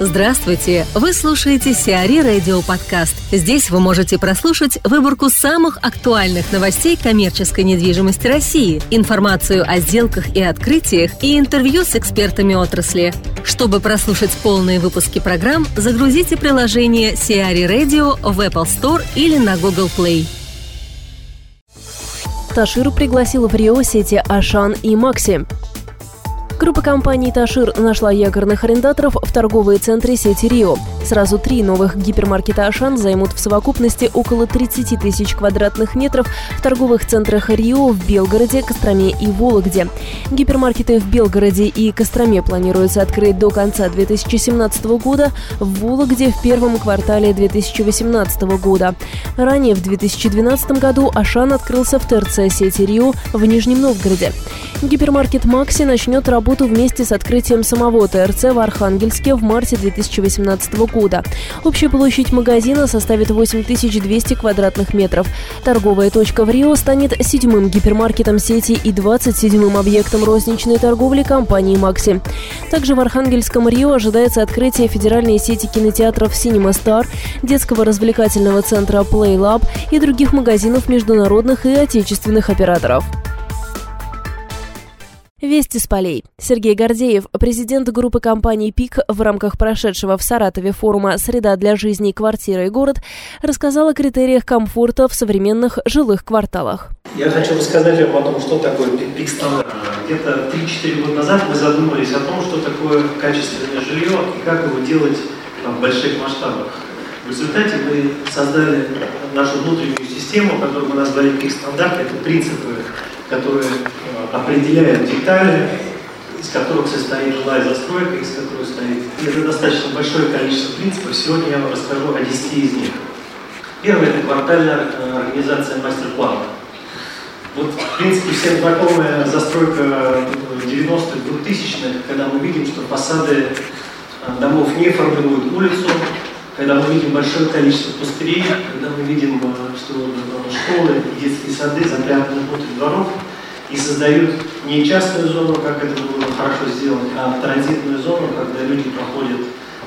Здравствуйте! Вы слушаете Сиари Радио Подкаст. Здесь вы можете прослушать выборку самых актуальных новостей коммерческой недвижимости России, информацию о сделках и открытиях и интервью с экспертами отрасли. Чтобы прослушать полные выпуски программ, загрузите приложение Сиари Radio в Apple Store или на Google Play. Таширу пригласил в Рио сети Ашан и Макси. Группа компаний «Ташир» нашла якорных арендаторов в торговые центры сети «Рио». Сразу три новых гипермаркета «Ашан» займут в совокупности около 30 тысяч квадратных метров в торговых центрах «Рио», в Белгороде, Костроме и Вологде. Гипермаркеты в Белгороде и Костроме планируется открыть до конца 2017 года, в Вологде в первом квартале 2018 года. Ранее, в 2012 году, «Ашан» открылся в ТРЦ сети «Рио» в Нижнем Новгороде. Гипермаркет «Макси» начнет работу вместе с открытием самого ТРЦ в Архангельске в марте 2018 года. Общая площадь магазина составит 8200 квадратных метров. Торговая точка в Рио станет седьмым гипермаркетом сети и 27-м объектом розничной торговли компании «Макси». Также в Архангельском Рио ожидается открытие федеральной сети кинотеатров «Синема Стар», детского развлекательного центра Lab и других магазинов международных и отечественных операторов. Вести с полей. Сергей Гордеев, президент группы компаний «ПИК» в рамках прошедшего в Саратове форума «Среда для жизни. Квартира и город» рассказал о критериях комфорта в современных жилых кварталах. Я хочу рассказать вам о том, что такое ПИК-стандарт. Где-то 3-4 года назад мы задумались о том, что такое качественное жилье и как его делать в больших масштабах. В результате мы создали нашу внутреннюю систему, которую мы назвали ПИК-стандарт. Это принципы, которые определяет детали, из которых состоит жилая застройка, из которых состоит... И это достаточно большое количество принципов. Сегодня я вам расскажу о 10 из них. Первое – это квартальная э, организация мастер-плана. Вот, в принципе, всем знакомая застройка 90-х, 2000-х, когда мы видим, что фасады э, домов не формируют улицу, когда мы видим большое количество пустырей, когда мы видим, э, что школы детские сады запрятаны внутрь дворов, и создают не частную зону, как это было хорошо сделать, а транзитную зону, когда люди проходят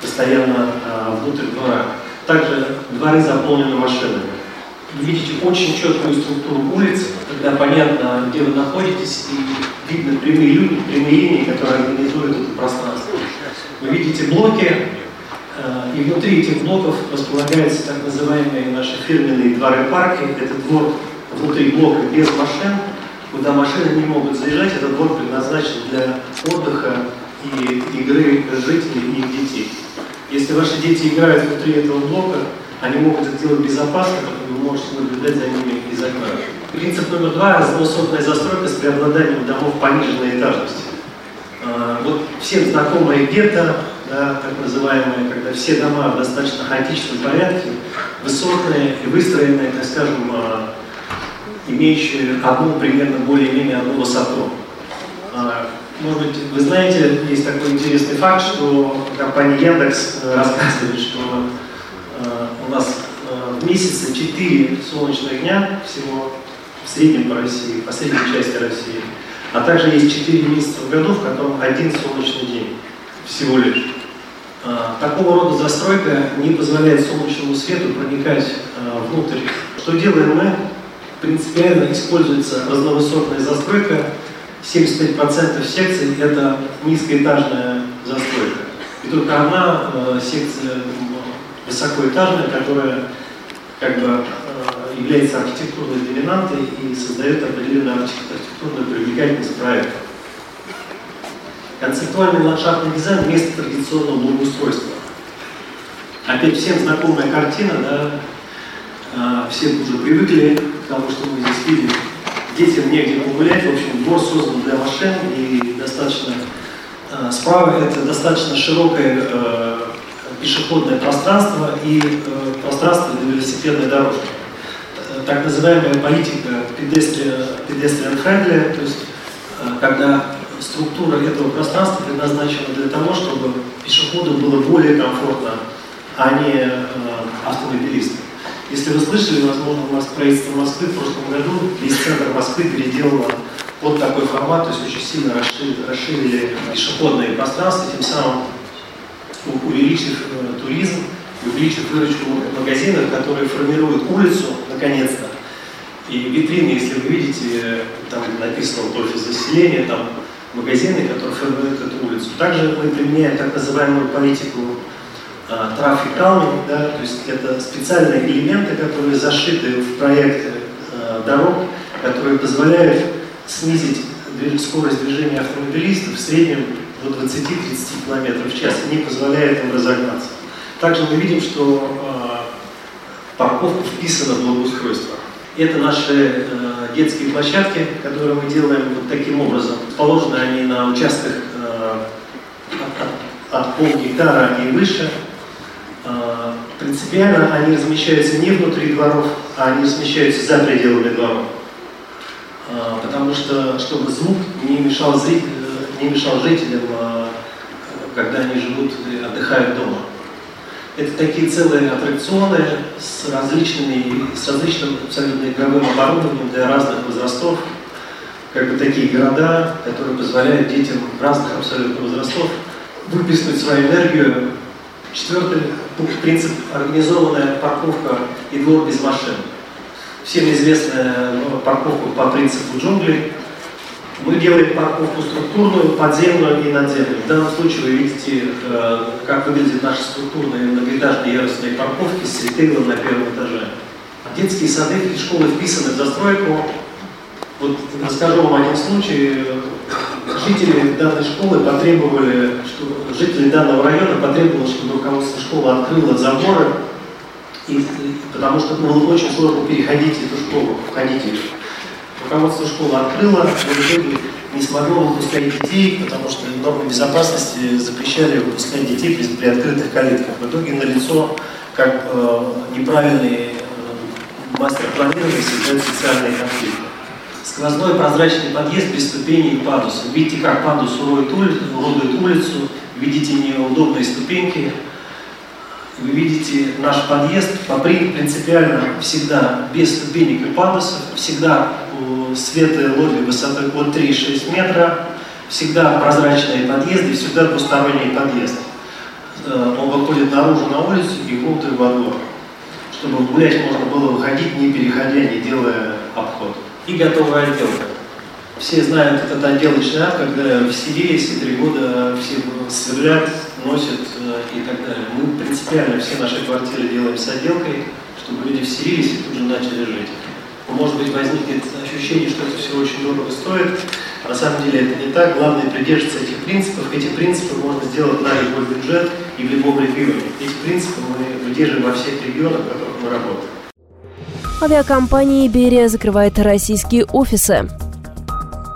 постоянно а, внутрь двора. Также дворы заполнены машинами. Вы видите очень четкую структуру улиц, когда понятно, где вы находитесь, и видно прямые люди, прямые линии, которые организуют это пространство. Вы видите блоки, и внутри этих блоков располагаются так называемые наши фирменные дворы-парки. Это двор внутри блока без машин, куда машины не могут заезжать, этот двор предназначен для отдыха и игры жителей и их детей. Если ваши дети играют внутри этого блока, они могут это делать безопасно, потому вы можете наблюдать за ними из окна. Принцип номер два – разносотная застройка с преобладанием домов пониженной этажности. А, вот всем знакомые гетто, да, так называемые, когда все дома в достаточно хаотичном порядке, высотные и выстроенные, так скажем, а, имеющие одну, примерно более-менее одну высоту. А, может быть, вы знаете, есть такой интересный факт, что компания Яндекс э, рассказывает, что э, у нас э, в месяце 4 солнечных дня всего в среднем по России, по средней части России, а также есть 4 месяца в году, в котором один солнечный день всего лишь. А, такого рода застройка не позволяет солнечному свету проникать внутрь. Что делаем мы? принципиально используется разновысотная застройка. 75% секций – это низкоэтажная застройка. И только одна э, секция высокоэтажная, которая как бы является архитектурной доминантой и создает определенную архитектурную привлекательность проекта. Концептуальный ландшафтный дизайн вместо традиционного благоустройства. Опять всем знакомая картина, да, э, все уже привыкли потому что мы здесь видим, детям негде погулять. В общем, двор создан для машин и достаточно э, справа это достаточно широкое э, пешеходное пространство и э, пространство для велосипедной дорожки. Э, так называемая политика friendly, то есть когда структура этого пространства предназначена для того, чтобы пешеходу было более комфортно, а не э, автомобилистам. Если вы слышали, возможно, у нас правительство Москвы в прошлом году весь центр Москвы переделало под такой формат, то есть очень сильно расширили, расширили пешеходные пространства, тем самым увеличив э, туризм, увеличив выручку магазинов, которые формируют улицу, наконец-то. И витрины, если вы видите, там написано вот офис заселения, там магазины, которые формируют эту улицу. Также мы применяем так называемую политику трафик calming, да, то есть это специальные элементы, которые зашиты в проекты э, дорог, которые позволяют снизить скорость движения автомобилистов в среднем до 20-30 км в час и не позволяет им разогнаться. Также мы видим, что э, парковка вписана в благоустройство. Это наши э, детские площадки, которые мы делаем вот таким образом. Положены они на участках э, от, от полгектара и выше. Э, принципиально они размещаются не внутри дворов, а они размещаются за пределами дворов. Э, потому что, чтобы звук не мешал, зритель, не мешал жителям, э, когда они живут и отдыхают дома. Это такие целые аттракционы с, различными, с различным абсолютно игровым оборудованием для разных возрастов, как бы такие города, которые позволяют детям разных абсолютно возрастов выплеснуть свою энергию. Четвертый принцип – организованная парковка и двор без машин. Всем известная ну, парковка по принципу джунглей, мы делаем парковку структурную, подземную и надземную. В данном случае вы видите, э, как выглядят наши структурные многоэтажные ярусные парковки с ритейлом на первом этаже. Детские сады и школы вписаны в застройку. Вот расскажу вам один случай. Жители данной школы потребовали, что жители данного района потребовали, чтобы руководство школы открыло заборы, и, потому что было очень сложно переходить эту школу, входить в руководство школы открыло, но в итоге не смогло выпускать детей, потому что нормы безопасности запрещали выпускать детей при, при открытых калитках. В итоге налицо как э, неправильный э, мастер планирования создает социальные конфликты. Сквозной прозрачный подъезд без ступеней и падуса. Видите, как падус уродует улицу, видите неудобные ступеньки, вы видите наш подъезд по принципиально всегда без ступенек и пандусов, всегда светлые лобби высотой от 3,6 метра, всегда прозрачные подъезды, всегда двусторонний подъезд. Э, он выходит наружу на улицу и внутрь во двор, чтобы гулять можно было выходить, не переходя, не делая обход. И готовая отделка. Все знают этот отделочный акт, когда в селе, если три года все сверлят, носят э, и так далее. Мы принципиально все наши квартиры делаем с отделкой, чтобы люди вселились и тут же начали жить. Может быть, возникнет ощущение, что это все очень дорого стоит. На самом деле это не так. Главное придерживаться этих принципов. Эти принципы можно сделать на любой бюджет и в любом регионе. Эти принципы мы выдерживаем во всех регионах, в которых мы работаем. Авиакомпания «Иберия» закрывает российские офисы.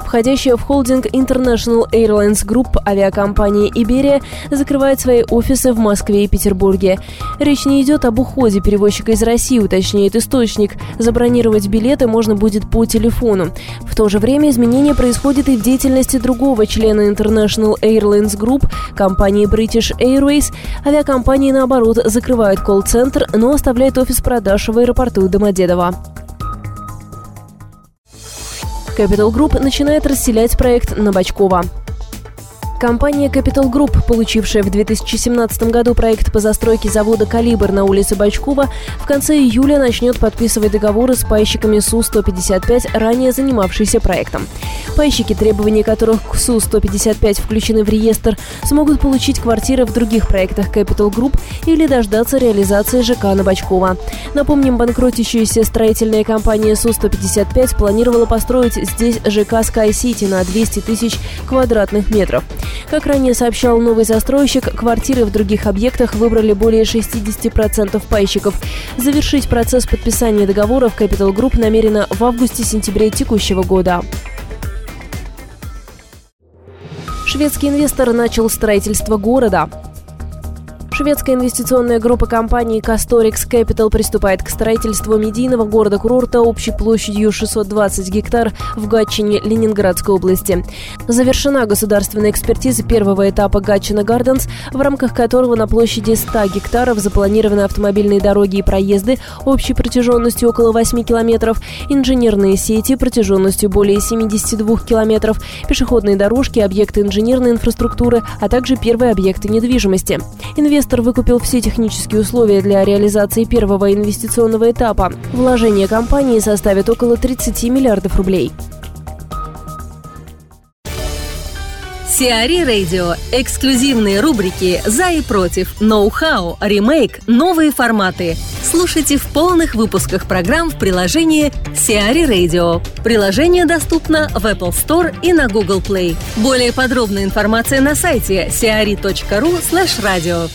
Входящая в холдинг International Airlines Group авиакомпания Iberia закрывает свои офисы в Москве и Петербурге. Речь не идет об уходе перевозчика из России, уточняет источник. Забронировать билеты можно будет по телефону. В то же время изменения происходят и в деятельности другого члена International Airlines Group, компании British Airways. Авиакомпании, наоборот, закрывают колл-центр, но оставляют офис продаж в аэропорту Домодедово. Capital Group начинает расселять проект на Бачкова. Компания Capital Group, получившая в 2017 году проект по застройке завода «Калибр» на улице Бачкова, в конце июля начнет подписывать договоры с пайщиками Су-155, ранее занимавшиеся проектом. Пайщики, требования которых к Су-155 включены в реестр, смогут получить квартиры в других проектах Capital Group или дождаться реализации ЖК на Бачкова. Напомним, банкротящаяся строительная компания Су-155 планировала построить здесь ЖК Sky City на 200 тысяч квадратных метров. Как ранее сообщал новый застройщик, квартиры в других объектах выбрали более 60% пайщиков. Завершить процесс подписания договоров Capital Group намерена в августе-сентябре текущего года. Шведский инвестор начал строительство города. Шведская инвестиционная группа компаний Castorix Capital приступает к строительству медийного города-курорта общей площадью 620 гектар в Гатчине Ленинградской области. Завершена государственная экспертиза первого этапа Гатчина Гарденс, в рамках которого на площади 100 гектаров запланированы автомобильные дороги и проезды общей протяженностью около 8 километров, инженерные сети протяженностью более 72 километров, пешеходные дорожки, объекты инженерной инфраструктуры, а также первые объекты недвижимости. Инвестор Инвестор выкупил все технические условия для реализации первого инвестиционного этапа. Вложение компании составит около 30 миллиардов рублей. Сиари Радио. Эксклюзивные рубрики «За и против», «Ноу-хау», «Ремейк», «Новые форматы». Слушайте в полных выпусках программ в приложении Сиари Radio. Приложение доступно в Apple Store и на Google Play. Более подробная информация на сайте siari.ru slash radio.